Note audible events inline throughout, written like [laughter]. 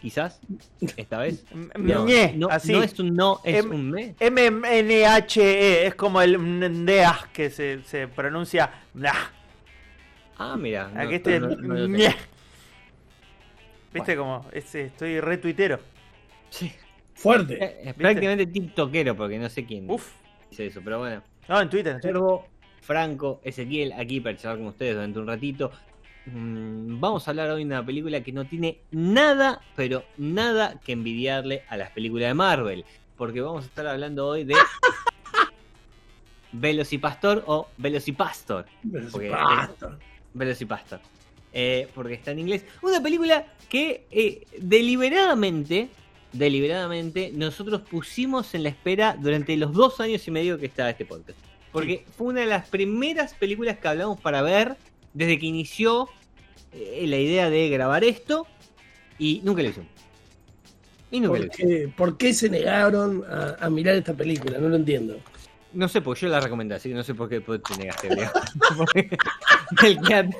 quizás, esta vez. [laughs] M- No, Ñe. no, Así. no es un no, es Em- un me. M-N-H-E. Es como el NDEA que se, se pronuncia. Nah. Ah, mira. no, Aquí este. no, no, no lo tengo. Ñe. ¿Viste cómo? Ese, estoy re tuitero. Sí. Fuerte. Eh, Es prácticamente tiktokero porque no sé quién Uf. dice eso, pero bueno. No, en Twitter. en Twitter. Servo, Franco, Ezequiel, aquí para charlar con ustedes durante un ratito. Mm, Vamos a hablar hoy de una película que no tiene nada, pero nada que envidiarle a las películas de Marvel. Porque vamos a estar hablando hoy de Velocipastor o Velocipastor. Basta. Velocipastor. Eh, porque está en inglés. Una película que eh, deliberadamente, deliberadamente, nosotros pusimos en la espera durante los dos años y medio que estaba este podcast. Porque fue una de las primeras películas que hablamos para ver desde que inició eh, la idea de grabar esto y nunca lo hicimos. Y nunca lo ¿Por hicimos. qué, por qué se negaron a, a mirar esta película? No lo entiendo. No sé, porque yo la recomendé, así que no sé por qué te negaste, [laughs] el, que,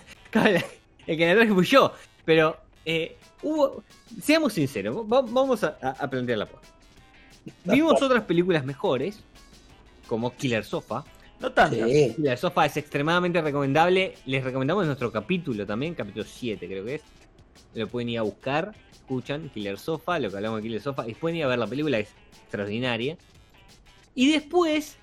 el que la traje fui yo. Pero eh, hubo. Seamos sinceros, va- vamos a, a- a plantear la cosa. Vimos otras películas mejores, como Killer Sofa. No tanto. Sí. Killer Sofa es extremadamente recomendable. Les recomendamos nuestro capítulo también, capítulo 7 creo que es. Lo pueden ir a buscar, escuchan Killer Sofa, lo que hablamos de Killer Sofa, y pueden ir a ver la película, es extraordinaria. Y después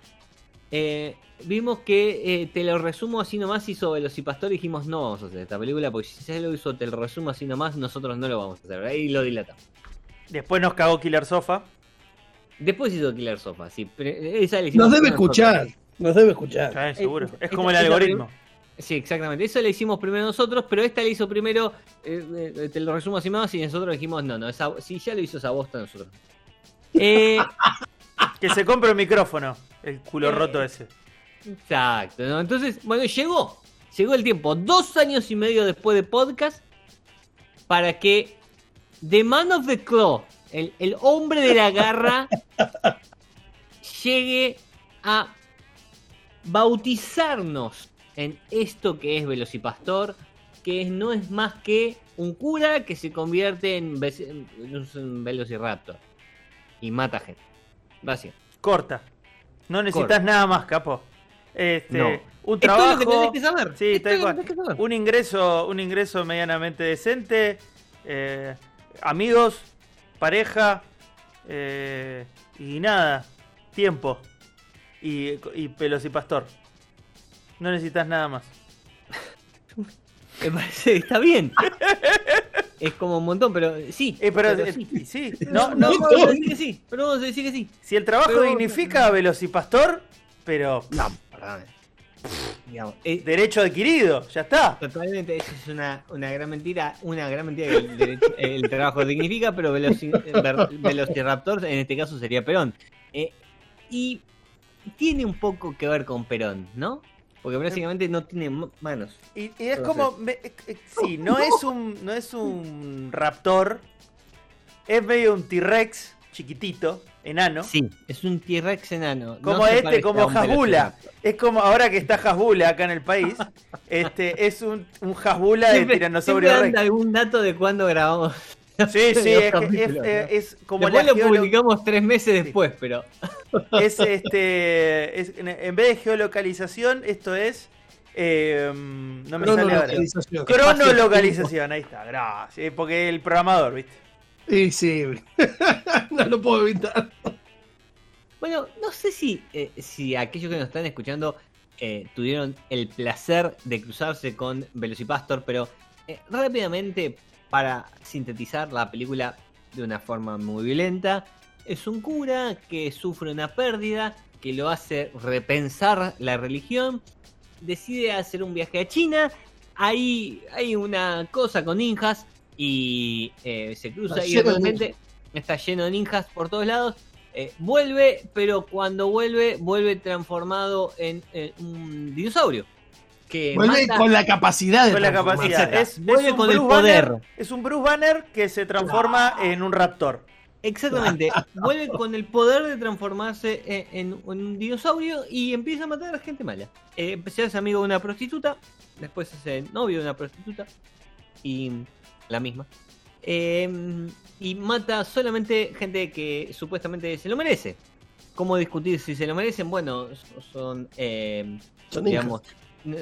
eh, vimos que eh, te lo resumo así nomás hizo Velocipastor y dijimos no vamos a hacer esta película porque si se lo hizo te lo resumo así nomás nosotros no lo vamos a hacer ahí lo dilatamos Después nos cagó Killer Sofa. después hizo Killer Sofa sí pero esa la hicimos Nos debe nosotros. Nos debe escuchar. Sí, seguro. Eh, Es esta- como el algoritmo. Sí, exactamente. Eso le hicimos primero nosotros, pero esta le hizo primero, eh, eh, te lo resumo así más, y nosotros dijimos, no, no, esa, si ya lo hizo esa bosta nosotros. Eh, [laughs] Que se compre un micrófono. El culo Eh. roto ese. exacto, ¿no? Entonces, bueno, llegó, llegó el tiempo, dos años y medio después de podcast, para que The Man of the Claw, el, el hombre de la garra, [laughs] llegue a bautizarnos en esto que es Velocipastor, que no es más que un cura que se convierte en, un Velociraptor y mata gente. Básicamente. Corta. No necesitas nada más, capo. Este, No. Un Esto es lo trabajo. que tenés que saber. Sí, Esto tal es lo que cual. tenés que saber. Un ingreso, un ingreso medianamente decente. eh, amigos, pareja. eh, y nada. Tiempo. Y, y pelos y pastor. No necesitas nada más. [laughs] Me parece que está bien. es como un montón, pero sí. Eh, pero, pero eh, sí. sí. No, no, No, vamos a decir que sí. Pero vamos a decir que sí. Si el trabajo Pero- dignifica a Velocipastor, pero No, perdón. Digamos, eh, derecho adquirido, ya está. Totalmente, eso es una, una gran mentira, una gran mentira que el, derecho- el trabajo dignifica, pero Velociraptor en este caso sería Perón. Eh, y tiene un poco que ver con Perón, ¿no? Porque básicamente no tiene ma- manos. Y, y es Entonces- como, me- eh, eh, sí, no es un, no es un raptor, es medio un T-Rex chiquitito, enano. Sí, es un T-Rex enano. Como No este, como Hasbula. Es como ahora que está Hasbula acá en el país, [laughs] este es un, un Hasbula de tiranosaurio Rex. algún dato de cuándo grabamos. Sí, [laughs] sí, es, que es, capítulos, ¿no? es como Después la lo geolo- publicamos tres meses después, pero. [laughs] es este es- en- vez de geolocalización, esto es eh, no me sale ahora. Cronolocalización. Ahí está, gracias. eh, Porque el programador, ¿viste? Sí, sí. [laughs] no lo puedo evitar. Bueno, no sé si, eh, si aquellos que nos están escuchando eh, tuvieron el placer de cruzarse con Velocipastor, pero eh, rápidamente, para sintetizar la película de una forma muy violenta, es un cura que sufre una pérdida que lo hace repensar la religión, decide hacer un viaje a China, ahí hay una cosa con ninjas y eh, se cruza Está y repente está lleno de ninjas por todos lados. eh, vuelve, pero cuando vuelve, vuelve transformado en, en un dinosaurio. Que Vuelve mata- con la capacidad de Con la transformarse. capacidad. Es, Vuelve es un con el Bruce poder. Banner, es un Bruce Banner que se transforma en un raptor. Exactamente. [laughs] Vuelve con el poder de transformarse en, en- en un dinosaurio y empieza a matar a gente mala. Eh, se hace amigo de una prostituta, después se hace novio de una prostituta y la misma. Eh, y mata solamente gente que supuestamente se lo merece. ¿Cómo discutir si se lo merecen? Bueno, so- son, eh, Son digamos,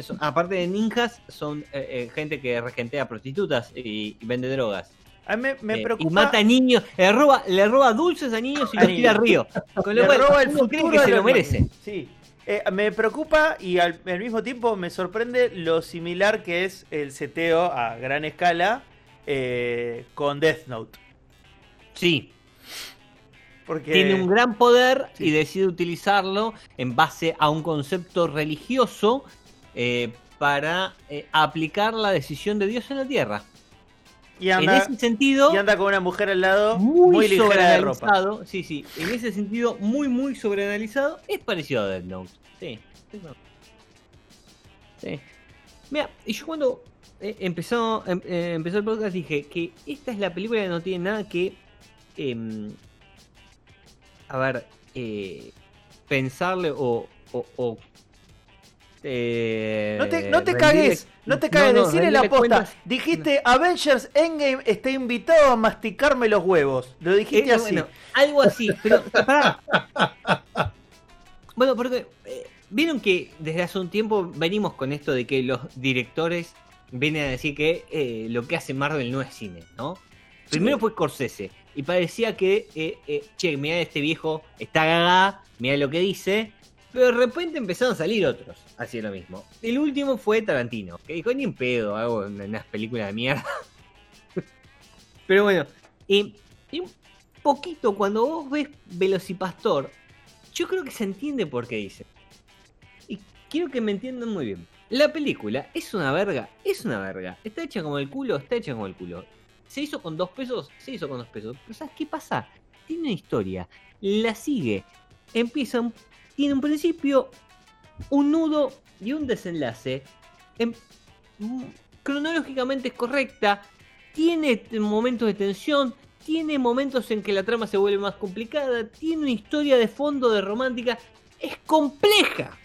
son- aparte de ninjas, son eh, eh, gente que regentea prostitutas y, y vende drogas. A mí me, me Eh, preocupa. Y mata a niños, le roba, le roba dulces a niños y los tira al río. [laughs] Con lo le cual, roba el futuro que se lo merece. Sí. Eh, me preocupa y al, al mismo tiempo me sorprende lo similar que es el seteo a gran escala eh, con Death Note. Sí, Porque tiene un gran poder Sí. y decide utilizarlo en base a un concepto religioso eh, para eh, aplicar la decisión de Dios en la tierra. y en anda, ese sentido, y anda con una mujer al lado muy, muy, ligera de ropa. Sí, sí, en ese sentido, muy, muy sobreanalizado, es parecido a Death Note. Sí. Sí. Mira, y yo cuando eh, empezó, em- eh, empezó el podcast dije que esta es la película que no tiene nada que. em, a ver, pensarle o. o- o, eh, No te, no te cagues, no te cagues, decirle la rendirle posta. Dijiste Avengers Endgame está invitado a masticarme los huevos. Lo dijiste Eh, así. bueno, algo así, pero pará. [laughs] Bueno, porque eh, vieron que desde hace un tiempo venimos con esto de que los directores vienen a decir que eh, lo que hace Marvel no es cine, ¿no? Primero fue Scorsese y parecía que, eh, che, mirá este viejo, está gaga, mirá lo que dice, pero de repente empezaron a salir otros haciendo lo mismo. El último fue Tarantino, que dijo, ni en pedo, hago unas películas de mierda. [laughs] pero bueno, y un poquito cuando vos ves Velocipastor, yo creo que se entiende por qué dice. Y quiero que me entiendan muy bien. La película es una verga, es una verga. Está hecha como el culo, está hecha como el culo. Se hizo con dos pesos, se hizo con dos pesos. Pero ¿sabes qué pasa? Tiene una historia, la sigue. Empieza, un- tiene un principio, un nudo y un desenlace. Mm, cronológicamente es correcta. Tiene momentos de tensión, tiene momentos en que la trama se vuelve más complicada, tiene una historia de fondo de romántica, es compleja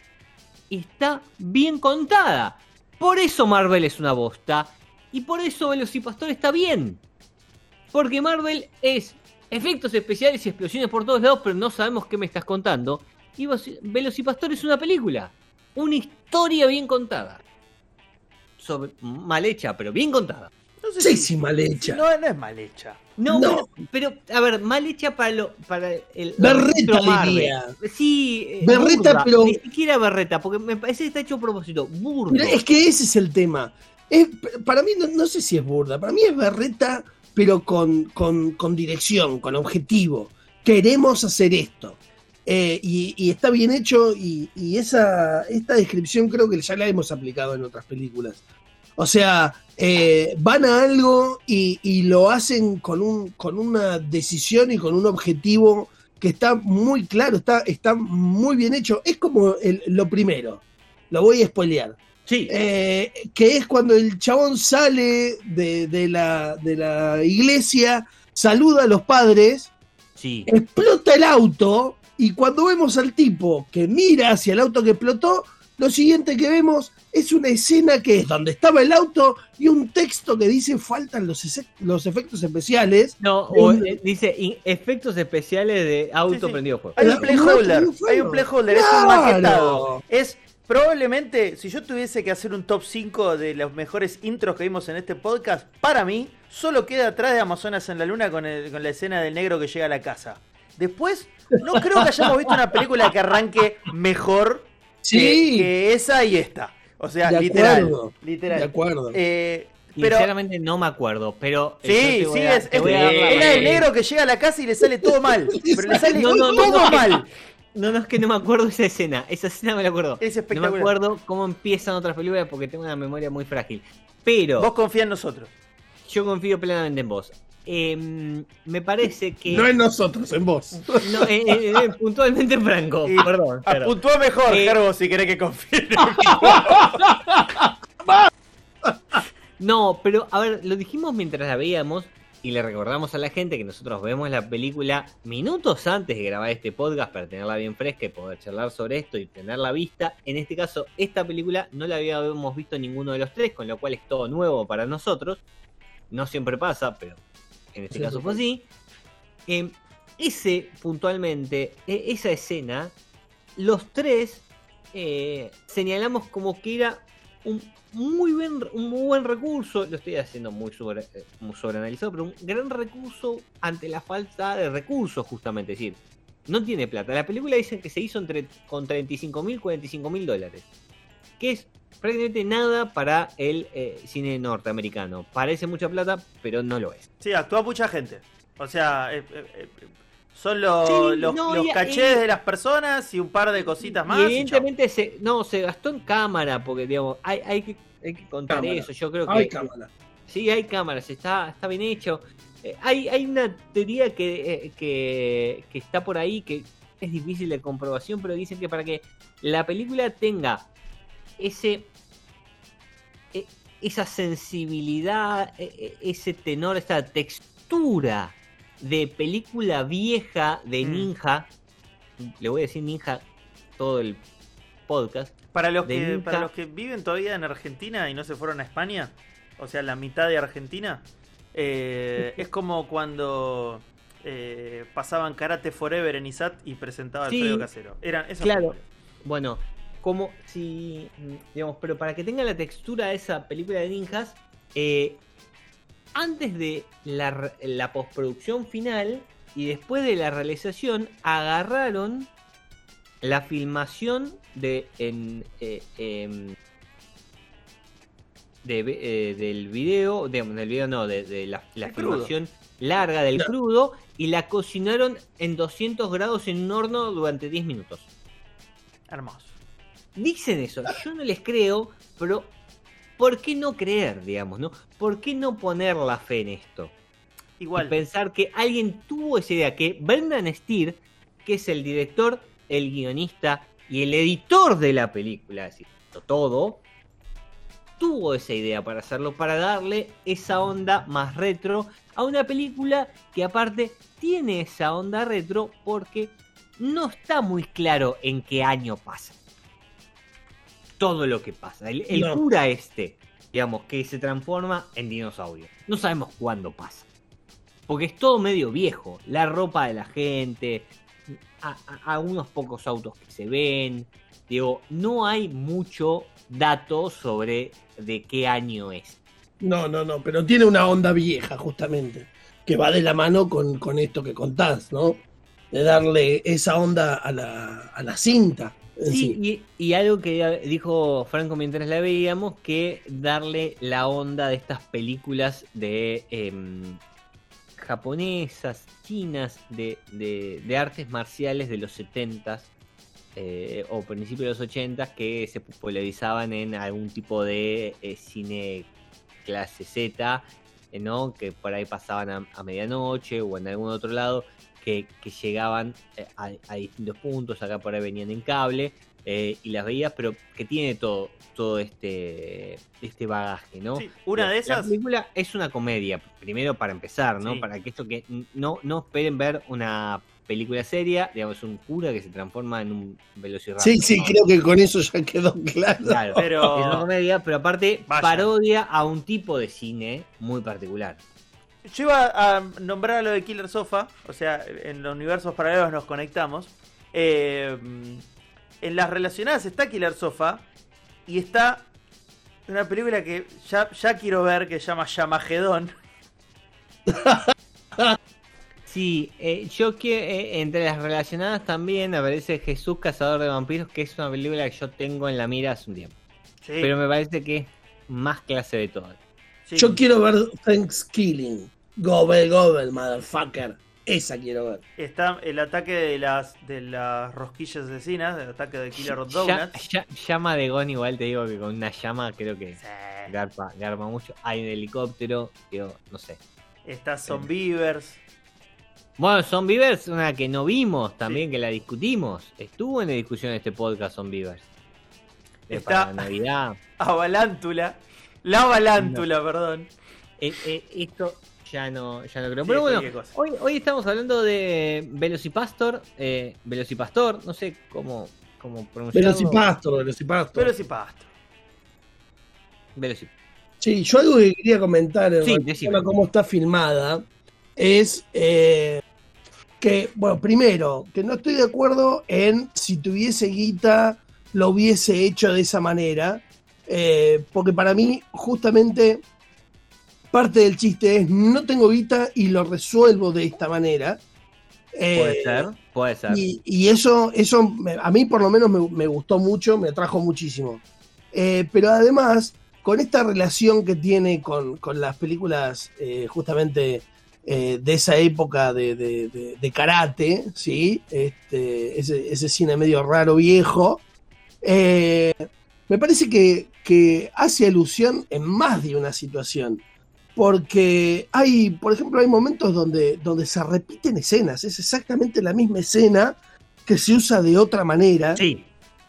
y está bien contada. Por eso Marvel es una bosta y por eso Velocipastor está bien. Porque Marvel es efectos especiales y explosiones por todos lados, pero no sabemos qué me estás contando. Y Velocipastor es una película, una historia bien contada. Sobre- mal hecha, pero bien contada. No sé Sí, si- sí, mal hecha. No, no es mal hecha. No, No. Pero, pero, a ver, mal hecha para lo para el Berreta, diría. Sí, eh, Berreta, burda. pero- ni siquiera berreta, porque me parece que está hecho a propósito, burdo. Mira, es que ese es el tema. Es, para mí, no, no sé si es burda, para mí es berreta, pero con, con, con dirección, con objetivo. Queremos hacer esto. Eh, y, y está bien hecho y, y esa, esta descripción creo que ya la hemos aplicado en otras películas. O sea, eh, van a algo y, y lo hacen con, un, con una decisión y con un objetivo que está muy claro, está, está muy bien hecho. Es como el- lo primero, lo voy a spoilear. Sí, Eh, que es cuando el chabón sale de, de la, de la iglesia, saluda a los padres, sí. explota el auto y cuando vemos al tipo que mira hacia el auto que explotó, lo siguiente que vemos es una escena que es donde estaba el auto y un texto que dice faltan los, efectos especiales. No, o, un- eh, dice efectos especiales de auto Sí, sí. prendido fuego. Hay un Claro, playholder, hay un playholder, es un Claro. maquetado. Es probablemente, si yo tuviese que hacer un top 5 de los mejores intros que vimos en este podcast, para mí, solo queda atrás de Amazonas en la Luna con, el- con la escena del negro que llega a la casa. Después, no creo que hayamos visto una película que arranque mejor Sí. que, que esa y esta. O sea, De literal. acuerdo, literal. De acuerdo. Eh, pero Sinceramente no me acuerdo, pero. eh, Sí, sí, a- es, es, voy a dar la es la del razón. negro que llega a la casa y le sale todo mal. [laughs] Pero le sale No, no, no, todo no. mal. No, no, es que no me acuerdo esa escena. Esa escena me la acuerdo. Es No espectacular. me acuerdo cómo empiezan otras películas porque tengo una memoria muy frágil. Pero Vos confía en nosotros. yo confío plenamente en vos. Em, me parece que. No en nosotros, en vos. no, eh, eh, eh, puntualmente Franco, Y perdón. perdón. Apuntúa mejor, Eh, Gerbo, si querés que confíe. en [laughs] No, pero a ver, lo dijimos mientras la veíamos y le recordamos a la gente que nosotros vemos la película minutos antes de grabar este podcast para tenerla bien fresca y poder charlar sobre esto y tenerla vista. En este caso, esta película no la habíamos visto ninguno de los tres, con lo cual es todo nuevo para nosotros. No siempre pasa, pero en este caso fue así. Eh, ese, puntualmente, e- esa escena, los tres eh, señalamos como que era un muy buen, un muy buen recurso, lo estoy haciendo muy, sobre, eh, muy sobreanalizado, pero un gran recurso ante la falta de recursos, justamente. Es decir, no tiene plata. La película dice que se hizo entre, con 35 mil, 45 mil dólares, que es prácticamente nada para el eh, cine norteamericano. Parece mucha plata, pero no lo es. Sí, actúa mucha gente. O sea, eh, eh, eh, son los, Sí, los, no, los y- cachés y- de las personas y un par de cositas más. y evidentemente se, no, se gastó en cámara, porque digamos, hay, hay, que, hay que contar Cámara. eso. Yo creo que Ay, cámara. Sí, hay cámaras, está, está bien hecho. Eh, hay, hay una teoría que, eh, que, que está por ahí que es difícil de comprobación, pero dicen que para que la película tenga ese e- esa sensibilidad, e- e- ese tenor, esa textura de película vieja de Mm. ninja, le voy a decir ninja todo el podcast, Para los, que, Ninja. para los que viven todavía en Argentina y no se fueron a España, o sea, la mitad de Argentina, eh, es como cuando eh, pasaban Karate Forever en ISAT y presentaba Sí. Alfredo Casero. Eran esas Claro. películas. Bueno, como si, mm, digamos, pero para que tenga la textura de esa película de ninjas, eh, antes de la, la postproducción final y después de la realización, agarraron la filmación de en, eh, em, de, eh, del video, digamos, del video no, de, de la, la El crudo. filmación larga del crudo y la cocinaron en 200 grados en un horno durante 10 minutos. Hermoso. Dicen eso, yo no les creo, pero ¿por qué no creer, digamos, no? ¿Por qué no poner la fe en esto? Igual. Y pensar que alguien tuvo esa idea, que Brendan Steer, que es el director, el guionista y el editor de la película, decir, todo, tuvo esa idea para hacerlo, para darle esa onda más retro a una película que aparte tiene esa onda retro porque no está muy claro en qué año pasa. Todo lo que pasa. El, el No. cura este, digamos, que se transforma en dinosaurio. No sabemos cuándo pasa. Porque es todo medio viejo. La ropa de la gente, a, a- a unos pocos autos que se ven. Digo, no hay mucho dato sobre de qué año es. No, no, no, pero tiene una onda vieja, justamente, que va de la mano con, con esto que contás, ¿no? De darle esa onda a la, a la cinta. En Sí, sí. y, y algo que dijo Franco mientras la veíamos, que darle la onda de estas películas de em, japonesas, chinas, de, de- de artes marciales de los 70s eh, o principios de los 80s que se popularizaban en algún tipo de eh, cine clase Z, eh, ¿no? que por ahí pasaban a, a medianoche o en algún otro lado, que, que llegaban eh, a, a distintos puntos, acá por ahí venían en cable, eh, y las veías, pero que tiene todo, todo este, este bagaje, ¿no? Sí, una La- de La esas. película es una comedia, primero para empezar, ¿no? Sí. Para que esto que no, no esperen ver una película seria, digamos, un cura que se transforma en un velociraptor. Sí, sí, creo que con eso ya quedó claro. Claro, Pero- es una comedia, pero aparte Vaya. parodia a un tipo de cine muy particular. Yo iba a nombrar lo de Killer Sofa, o sea, en los universos paralelos nos conectamos. Eh, en las relacionadas está Killer Sofa y está una película que ya, ya quiero ver que se llama Yamagedón. Sí, [laughs] Sí, eh, yo que eh, entre las relacionadas también aparece Jesús Cazador de Vampiros, que es una película que yo tengo en la mira hace un tiempo. Sí, Pero me parece que es más clase de todas. sí. Yo quiero ver Thanksgiving. Gobel, gobel, motherfucker. Esa quiero ver. Está el ataque de las de las rosquillas asesinas, el ataque de Killer Donuts. ya- llama de Gon igual te digo que con una llama creo que Sí. garpa, garpa mucho. Hay un helicóptero, digo, no sé. Está Zombievers. Bueno, Zombievers, una que no vimos también, que la discutimos. Estuvo en la discusión de este podcast Zombievers. Es Está- para Navidad. [laughs] Avalántula. La Avalántula, perdón. Eh, eh, esto ya no, ya no creo. Sí, Pero bueno, hoy, hoy estamos hablando de Velocipastor. Eh, Velocipastor, no sé cómo, cómo pronunciarlo. Velocipastor, Velocipastor. Pero sí, pasto. Velocip- Sí, yo algo que quería comentar en Sí, relación decime. a cómo está filmada es eh, que, bueno, primero, que no estoy de acuerdo en si tuviese guita lo hubiese hecho de esa manera, eh, porque para mí justamente parte del chiste es no tengo guita y lo resuelvo de esta manera. Puede Eh, ser, puede ser. y, y eso, eso a mí por lo menos me, me gustó mucho, me atrajo muchísimo. Eh, pero además, con esta relación que tiene con, con las películas eh, justamente de esa época de, de- de- de karate, ¿sí? Este, ese, ese cine medio raro viejo, me parece que, que hace alusión en más de una situación. Porque hay, por ejemplo, hay momentos donde, donde se repiten escenas, es exactamente la misma escena que se usa de otra manera. Sí,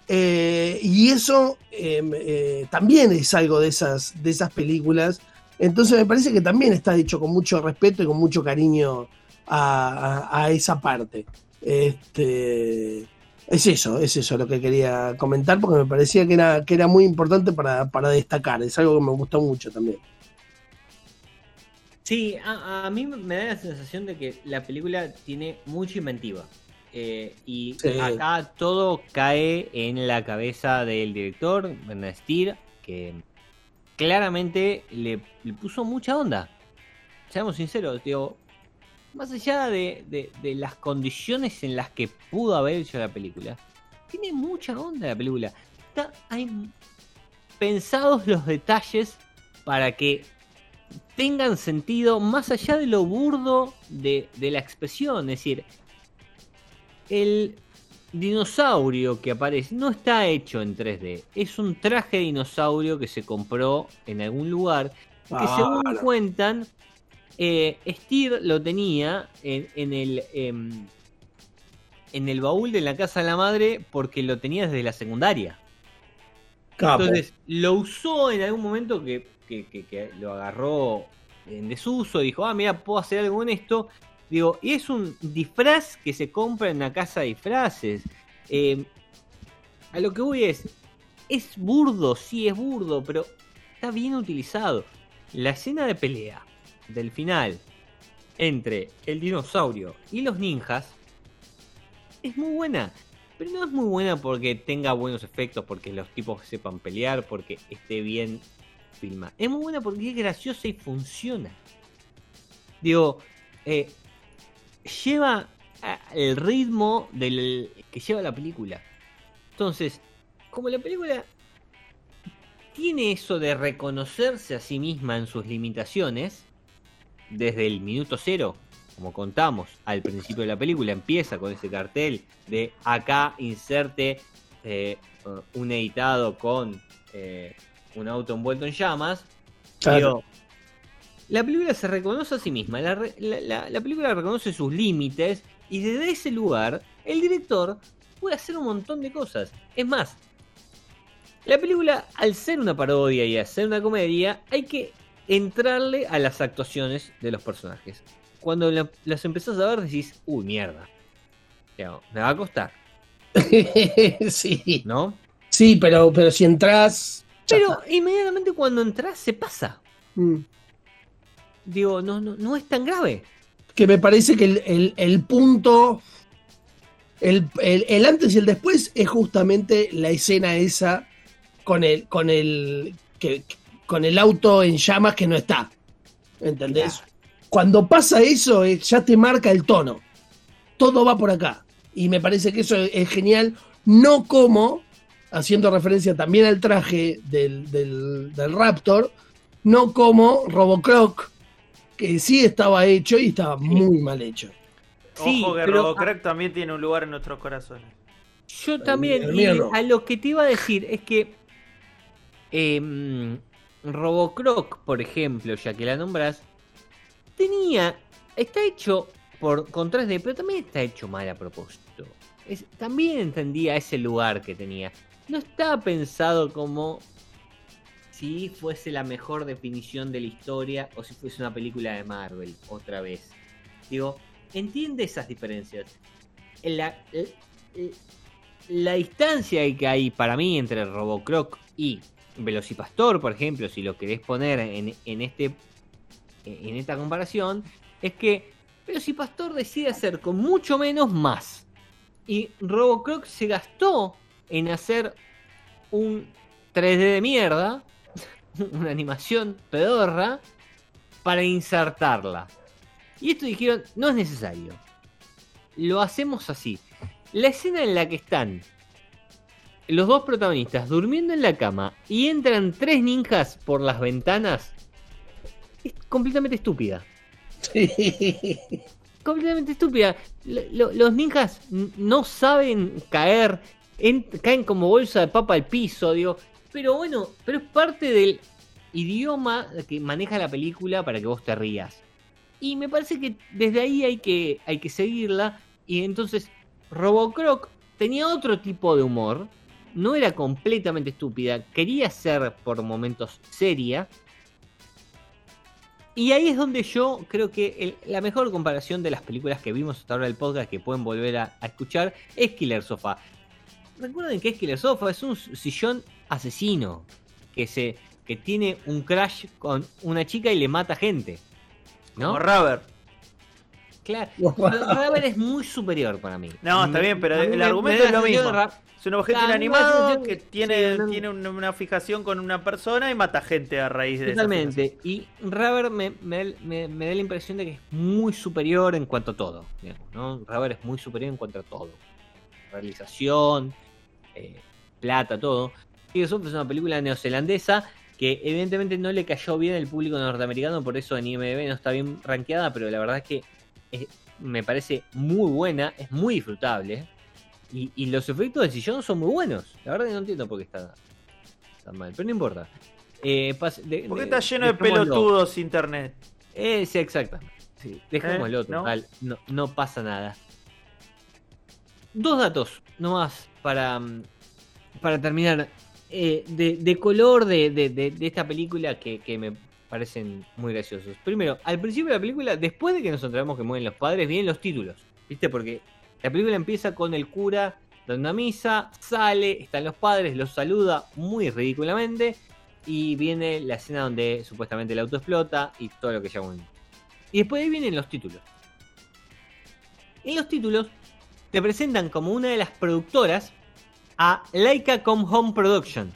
Eh, y eso eh, eh, también es algo de esas, de esas películas. Entonces me parece que también está hecho con mucho respeto y con mucho cariño a, a- a esa parte. Este, es eso, es eso lo que quería comentar porque me parecía que era, que era muy importante para, para destacar. Es algo que me gustó mucho también. Sí, a, a mí me da la sensación de que la película tiene mucha inventiva. Eh, y Sí. acá todo cae en la cabeza del director, Bernard Stier, que claramente le, le puso mucha onda. Seamos sinceros, digo, más allá de, de- de las condiciones en las que pudo haber hecho la película, tiene mucha onda la película. Está, hay pensados los detalles para que tengan sentido más allá de lo burdo de, de la expresión. Es decir, el dinosaurio que aparece no está hecho en 3D. Es un traje de dinosaurio que se compró en algún lugar. Que según Claro. cuentan, eh, Steer lo tenía en, en el... em, en el baúl de la casa de la madre porque lo tenía desde la secundaria. Capo. Entonces lo usó en algún momento que, que- lo agarró en desuso, dijo, ah, mira, puedo hacer algo con esto. Digo, y es un disfraz que se compra en una casa de disfraces. Eh, a lo que voy es, es burdo, sí es burdo, pero está bien utilizado. La escena de pelea del final entre el dinosaurio y los ninjas es muy buena. Pero no es muy buena porque tenga buenos efectos, porque los tipos sepan pelear, porque esté bien filmada. Es muy buena porque es graciosa y funciona. Digo, eh, lleva el ritmo del que lleva la película. Entonces, como la película tiene eso de reconocerse a sí misma en sus limitaciones, desde el minuto cero, como contamos al principio de la película, empieza con ese cartel de acá inserte eh, un editado con eh, un auto envuelto en llamas. Claro. Digo, la película se reconoce a sí misma, la, la- la- la película reconoce sus límites y desde ese lugar el director puede hacer un montón de cosas. Es más, la película, al ser una parodia y al ser una comedia, hay que entrarle a las actuaciones de los personajes. Cuando la- las empezás a ver decís, uy, mierda. Me va a costar, [laughs] sí. ¿no? Sí, pero, pero si entras. Pero inmediatamente cuando entras se pasa. Mm. Digo, no, no, no es tan grave. que me parece que el, el- el punto, el, el- antes y el después es justamente la escena esa con el, con el, que, con el auto en llamas que no está. ¿Entendés? cuando pasa eso, eh, ya te marca el tono. Todo va por acá. Y me parece que eso es, es genial. No como, haciendo referencia también al traje del, del- del Raptor, no como Robocroc, que sí estaba hecho y estaba muy mal hecho. Sí, Ojo que pero- Robocrack también tiene un lugar en nuestros corazones. Yo también, el y a lo que te iba a decir es que em, Robocroc, por ejemplo, ya que la nombras, tenía, está hecho por con 3D, pero también está hecho mal a propósito. Es- también entendía ese lugar que tenía. No estaba pensado como si fuese la mejor definición de la historia o si fuese una película de Marvel, otra vez. Digo, entiende esas diferencias. La, la- la distancia que hay para mí entre Robocroc y Velocipastor, por ejemplo, si lo querés poner en, en este en esta comparación, es que Velocipastor decide hacer con mucho menos más. Y Robocroc se gastó en hacer un 3D de mierda, [laughs] una animación pedorra, para insertarla. Y esto dijeron, no es necesario. Lo hacemos así. La escena en la que están los dos protagonistas durmiendo en la cama y entran tres ninjas por las ventanas es completamente estúpida. [laughs] Completamente estúpida. Lo- lo- los ninjas no saben caer, en- caen como bolsa de papa al piso, digo. Pero bueno, pero es parte del idioma que maneja la película para que vos te rías. Y me parece que desde ahí hay que, hay que seguirla. Y entonces Robocroc tenía otro tipo de humor. No era completamente estúpida. Quería ser por momentos seria. Y ahí es donde yo creo que el- la mejor comparación de las películas que vimos hasta ahora del podcast que pueden volver a, escuchar es Killer Sofa. Recuerden que es Killer Sofa, es un sillón asesino que se que tiene un crash con una chica y le mata gente. ¿No? Rubber. Claro. [laughs] Raven es muy superior para mí. No, está bien, pero el me- argumento me es lo mismo. Ra- Es un objeto inanimado que tiene, sí, no- tiene una, fijación con una persona y mata gente a raíz de esa Totalmente. Y Rubber me, me- me- me da la impresión de que es muy superior en cuanto a todo. ¿no? Rubber es muy superior en cuanto a todo. Realización, eh, plata, todo. Y eso es una película neozelandesa que evidentemente no le cayó bien al público norteamericano, por eso en IMDb no está bien rankeada, pero la verdad es que es- me parece muy buena, es muy disfrutable. Y, y los efectos del sillón son muy buenos. La verdad que no entiendo por qué está tan mal, pero no importa. Eh, de- Porque de- está lleno de pelotudos internet. Eh, sí, exactamente. Sí, dejémoslo, Eh, total. No, no pasa nada. Dos datos nomás para, para terminar. Eh, de, de color de, de- de- de esta película que, que me parecen muy graciosos. Primero, al principio de la película, después de que nos enteramos que mueren los padres, vienen los títulos. ¿Viste? Porque la película empieza con el cura dando una misa, sale, están los padres, los saluda muy ridículamente. Y viene la escena donde supuestamente el auto explota y todo lo que ya vimos. Y después ahí vienen los títulos. En los títulos te presentan como una de las productoras a Laika Com Home Production.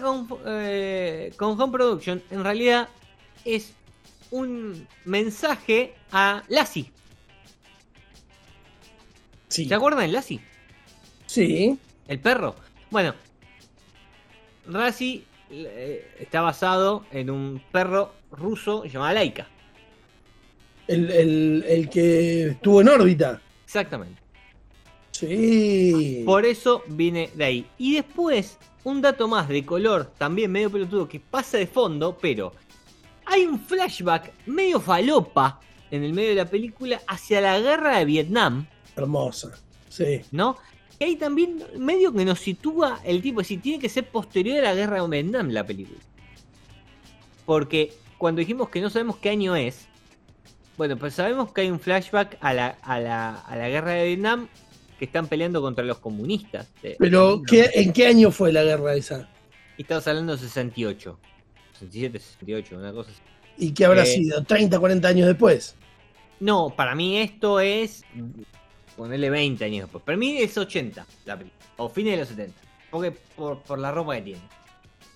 Com, eh, Com Home Production en realidad es un mensaje a Lassie. Sí. ¿Se acuerdan de Lassie? Sí. El perro. Bueno, Lassie eh, está basado en un perro ruso llamado Laika. El, el- el que estuvo en órbita. Exactamente. Sí. Por eso viene de ahí. Y después, un dato más de color, también medio pelotudo, que pasa de fondo, pero hay un flashback medio falopa en el medio de la película hacia la guerra de Vietnam, Hermosa. Sí. ¿no? Y ahí también medio que nos sitúa el tipo, si tiene que ser posterior a la guerra de Vietnam la película. Porque cuando dijimos que no sabemos qué año es, bueno, pues sabemos que hay un flashback a la, a la, a la guerra de Vietnam que están peleando contra los comunistas. Pero, ¿qué- ¿en qué año fue la guerra esa? Y estamos hablando de 68. 67, 68, una cosa así. ¿Y qué habrá Eh, sido? ¿30, 40 años después? No, para mí esto es. Ponerle 20 años después. Para mí es 80 la película. O fines de los 70. Porque por, por la ropa que tiene.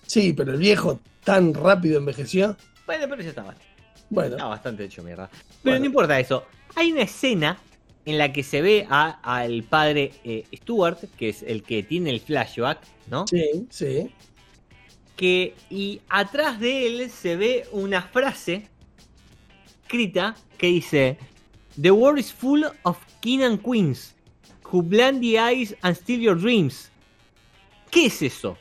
Sí, pero el viejo tan rápido envejeció. Bueno, pero ya está bastante, Bueno, está bastante hecho mierda. Pero Bueno. no importa eso. Hay una escena en la que se ve a- al padre eh, Stuart, que es el que tiene el flashback, ¿no? sí, sí. que y atrás de él se ve una frase escrita que dice The world is full of king and queens who blind the eyes and steal your dreams. ¿Qué es eso?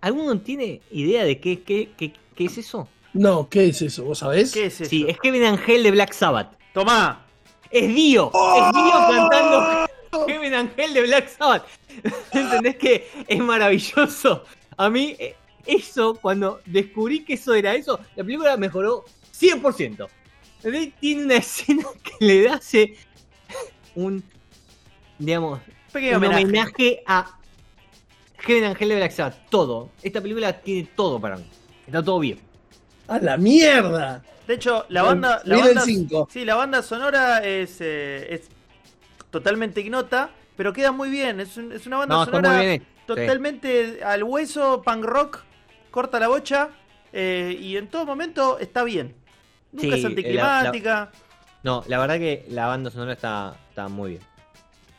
¿Alguno tiene idea de qué, qué, qué, qué es eso? No, ¿qué es eso? ¿Vos sabés? ¿Qué es eso? Sí, es Kevin Angel de Black Sabbath. Tomá. Es Dio, es Dio cantando Kevin Angel de Black Sabbath. [laughs] ¿Entendés que es maravilloso? A mí, eh, eso, cuando descubrí que eso era eso, la película mejoró 100%. ¿Entendés? Tiene una [laughs] escena que le hace un, digamos, un homenaje. homenaje a Kevin Angel de Black Sabbath. Todo. Esta película tiene todo para mí. Está todo bien. ¡A la mierda! De hecho, la banda. La banda sí, la banda sonora es, eh, es totalmente ignota, pero queda muy bien. Es, un- es una banda No, sonora bien. Sí. totalmente al hueso, punk rock, corta la bocha, eh, y en todo momento está bien. Nunca Sí, es anticlimática. No, la verdad que la banda sonora está, está muy bien.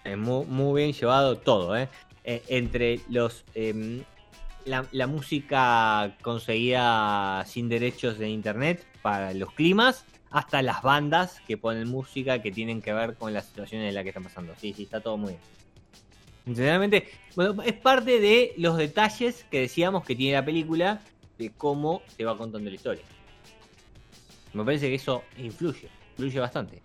Es muy, muy bien llevado todo, ¿eh? Eh, entre los. em, la, la música conseguida sin derechos de internet para los climas, hasta las bandas que ponen música que tienen que ver con la situación en la que están pasando. Sí, sí, está todo muy bien. Sinceramente, bueno, es parte de los detalles que decíamos que tiene la película de cómo se va contando la historia. Me parece que eso influye, influye bastante.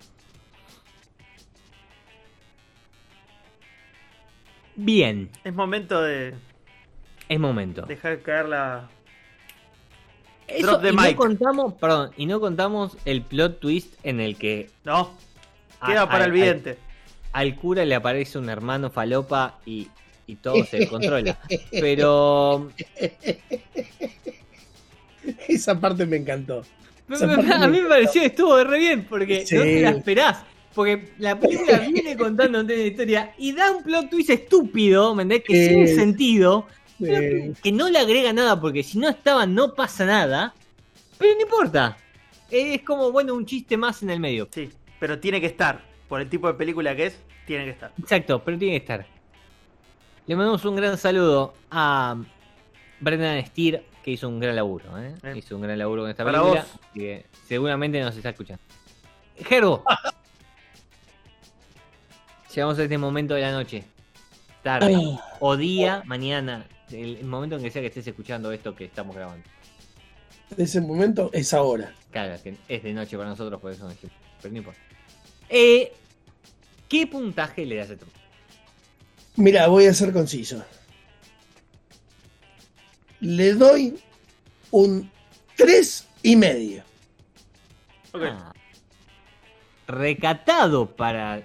Bien, Es momento de es momento. dejar caer la. Eso, drop the y no contamos, perdón, y no contamos el plot twist en el que No, a- queda para al- el vidente. Al, al cura le aparece un hermano falopa y, y todo se [laughs] controla. Pero Esa parte me encantó. A mí me me pareció que estuvo re bien, porque Sí. no te la esperás. Porque la película [laughs] viene contándote una historia y da un plot twist estúpido, ¿me entendés? Que Sí. sin sentido, Eh, que no le agrega nada, porque si no estaba no pasa nada, pero no importa. Es como, bueno, un chiste más en el medio. Sí, pero tiene que estar. Por el tipo de película que es, tiene que estar. Exacto, pero tiene que estar. Le mandamos un gran saludo a Brendan Steer, que hizo un gran laburo, ¿eh? Eh. Hizo un gran laburo con esta Para película. vos. que seguramente nos está escuchando. Gerbo. [laughs] Llegamos a este momento de la noche. Tarde. ah, O día, mañana. El, el momento en que sea que estés escuchando esto que estamos grabando. ese momento es ahora. Claro, que es de noche para nosotros, por eso no. Pero no importa. Eh, ¿Qué puntaje le das a esto? Mira, voy a ser conciso. Le doy un tres y medio. Ok. Ah, recatado para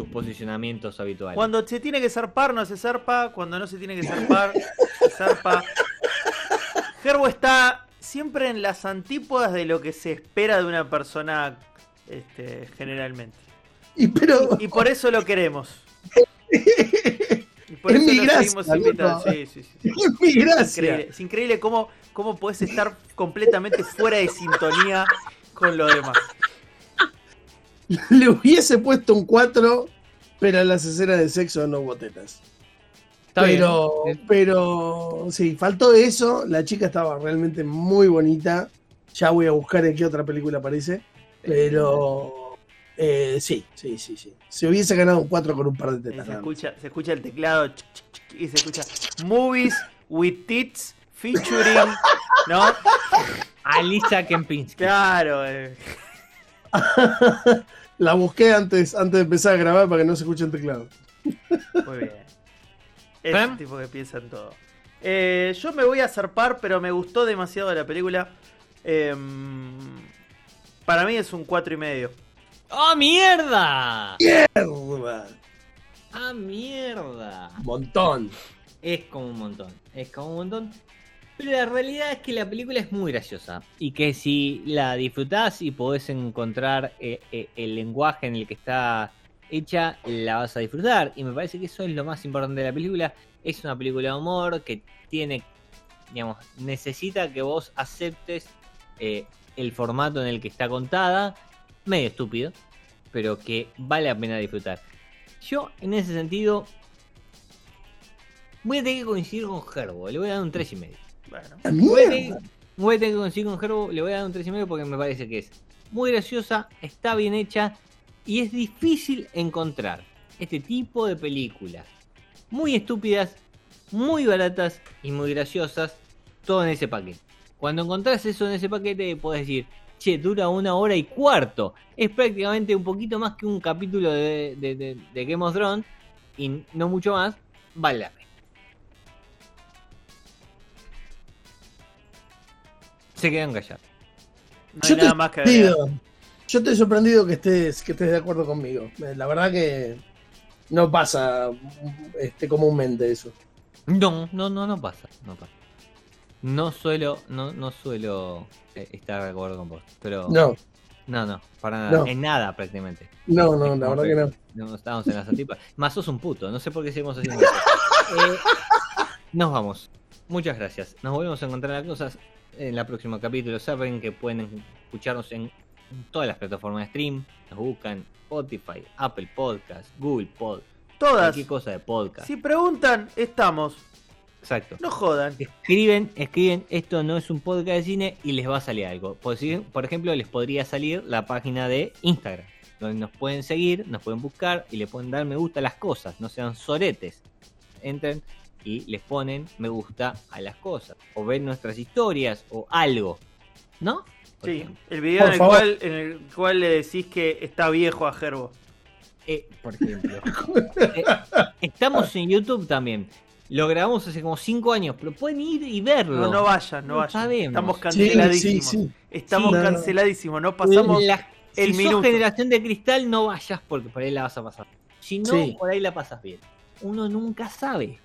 tus posicionamientos habituales. Cuando se tiene que zarpar, no se zarpa. Cuando no se tiene que zarpar, se zarpa. Gerbo está siempre en las antípodas de lo que se espera de una persona este, generalmente. Y pero Y por eso lo queremos. Y por Es eso mi lo gracia, seguimos invitando. loco. Sí, sí, sí, sí. es mi Es gracia. increíble, es increíble cómo, cómo puedes estar completamente fuera de sintonía con lo demás. [laughs] Le hubiese puesto un 4, pero en las escenas de sexo no hubo tetas. Está pero, pero sí, faltó eso. La chica estaba realmente muy bonita. Ya voy a buscar en qué otra película aparece. Pero eh, sí, sí, sí, sí. Se hubiese ganado un 4 con un par de tetas. se, escucha, se escucha el teclado y se escucha Movies with Tits featuring. ¿No? Alisa Kempinski. Claro. eh. [laughs] La busqué antes, antes de empezar a grabar para que no se escuche el teclado. Muy bien. Es tipo que piensa en todo. Eh, yo me voy a zarpar, pero me gustó demasiado la película. Em, para mí es un cuatro y medio. ¡Oh, mierda! ¡Mierda! ¡Ah, mierda! Montón. Es como un montón. Es como un montón. Pero la realidad es que la película es muy graciosa. Y que si la disfrutás y podés encontrar eh, eh, el lenguaje en el que está hecha, la vas a disfrutar. Y me parece que eso es lo más importante de la película. Es una película de humor que tiene, digamos, necesita que vos aceptes eh, el formato en el que está contada, medio estúpido, pero que vale la pena disfrutar. Yo, en ese sentido, voy a tener que coincidir con Gerbo, le voy a dar un 3,5. Bueno, coincidir con Gerbo, le voy a dar un 3,5 porque me parece que es muy graciosa, está bien hecha y es difícil encontrar este tipo de películas muy estúpidas, muy baratas y muy graciosas, todo en ese paquete. Cuando encontrás eso en ese paquete, podés decir, che, dura una hora y cuarto. Es prácticamente un poquito más que un capítulo de, de- de- de Game of Thrones y no mucho más, vale Se quedan callados. no hay Yo te nada más que. Yo estoy sorprendido que estés, que estés de acuerdo conmigo. Eh, La verdad que no pasa este, comúnmente eso. No, no, no, no pasa, no pasa. No suelo, no, no suelo eh, estar de acuerdo con vos, pero No, no, no, para nada, No. en nada prácticamente. no, no, la verdad que no. No estábamos en la satipa. Más sos un puto, no sé por qué seguimos haciendo esto. [laughs] Eh, nos vamos. Muchas gracias. Nos volvemos a encontrar las cosas en el próximo capítulo. Saben que pueden escucharnos en todas las plataformas de stream. Nos buscan Spotify, Apple Podcast, Google Pod, Todas. cualquier cosa de podcast. Si preguntan, estamos. Exacto. No jodan. Escriben, escriben, esto no es un podcast de cine y les va a salir algo. Por ejemplo, les podría salir la página de Instagram, donde nos pueden seguir, nos pueden buscar y le pueden dar me gusta a las cosas, no sean soretes. Entren y les ponen me gusta a las cosas, o ven nuestras historias, o algo. ¿No? Por Sí, ejemplo. el video en el, cual, en el cual le decís que está viejo a Gerbo. Eh, por ejemplo. Eh, estamos en YouTube también. Lo grabamos hace como 5 años, pero pueden ir y verlo. No, no vayan, no No vayan. sabemos. Estamos canceladísimos. sí, sí. Estamos Sí, no, no. canceladísimos. No pasamos La- el si minuto. sos generación de cristal, no vayas porque por ahí la vas a pasar. Si no, Sí. por ahí la pasas bien. Uno nunca sabe.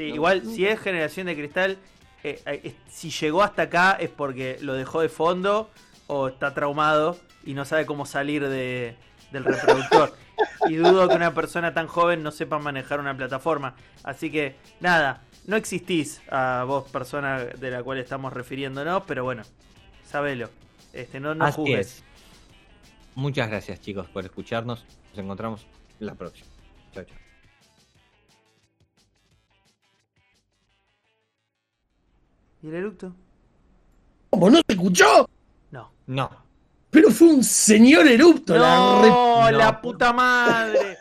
Sí, No, igual, si es generación de cristal, eh, eh, si llegó hasta acá es porque lo dejó de fondo o está traumado y no sabe cómo salir de, del reproductor. y dudo que una persona tan joven no sepa manejar una plataforma. Así que, nada, no existís a vos, persona de la cual estamos refiriéndonos, pero bueno, sabelo. Este, no no juzgues. es. Muchas gracias, chicos, por escucharnos. Nos encontramos la próxima. Chao, chao. ¿Y el eructo? ¿Cómo no se escuchó? No. No. Pero fue un señor erupto. la re- No, No. la puta madre.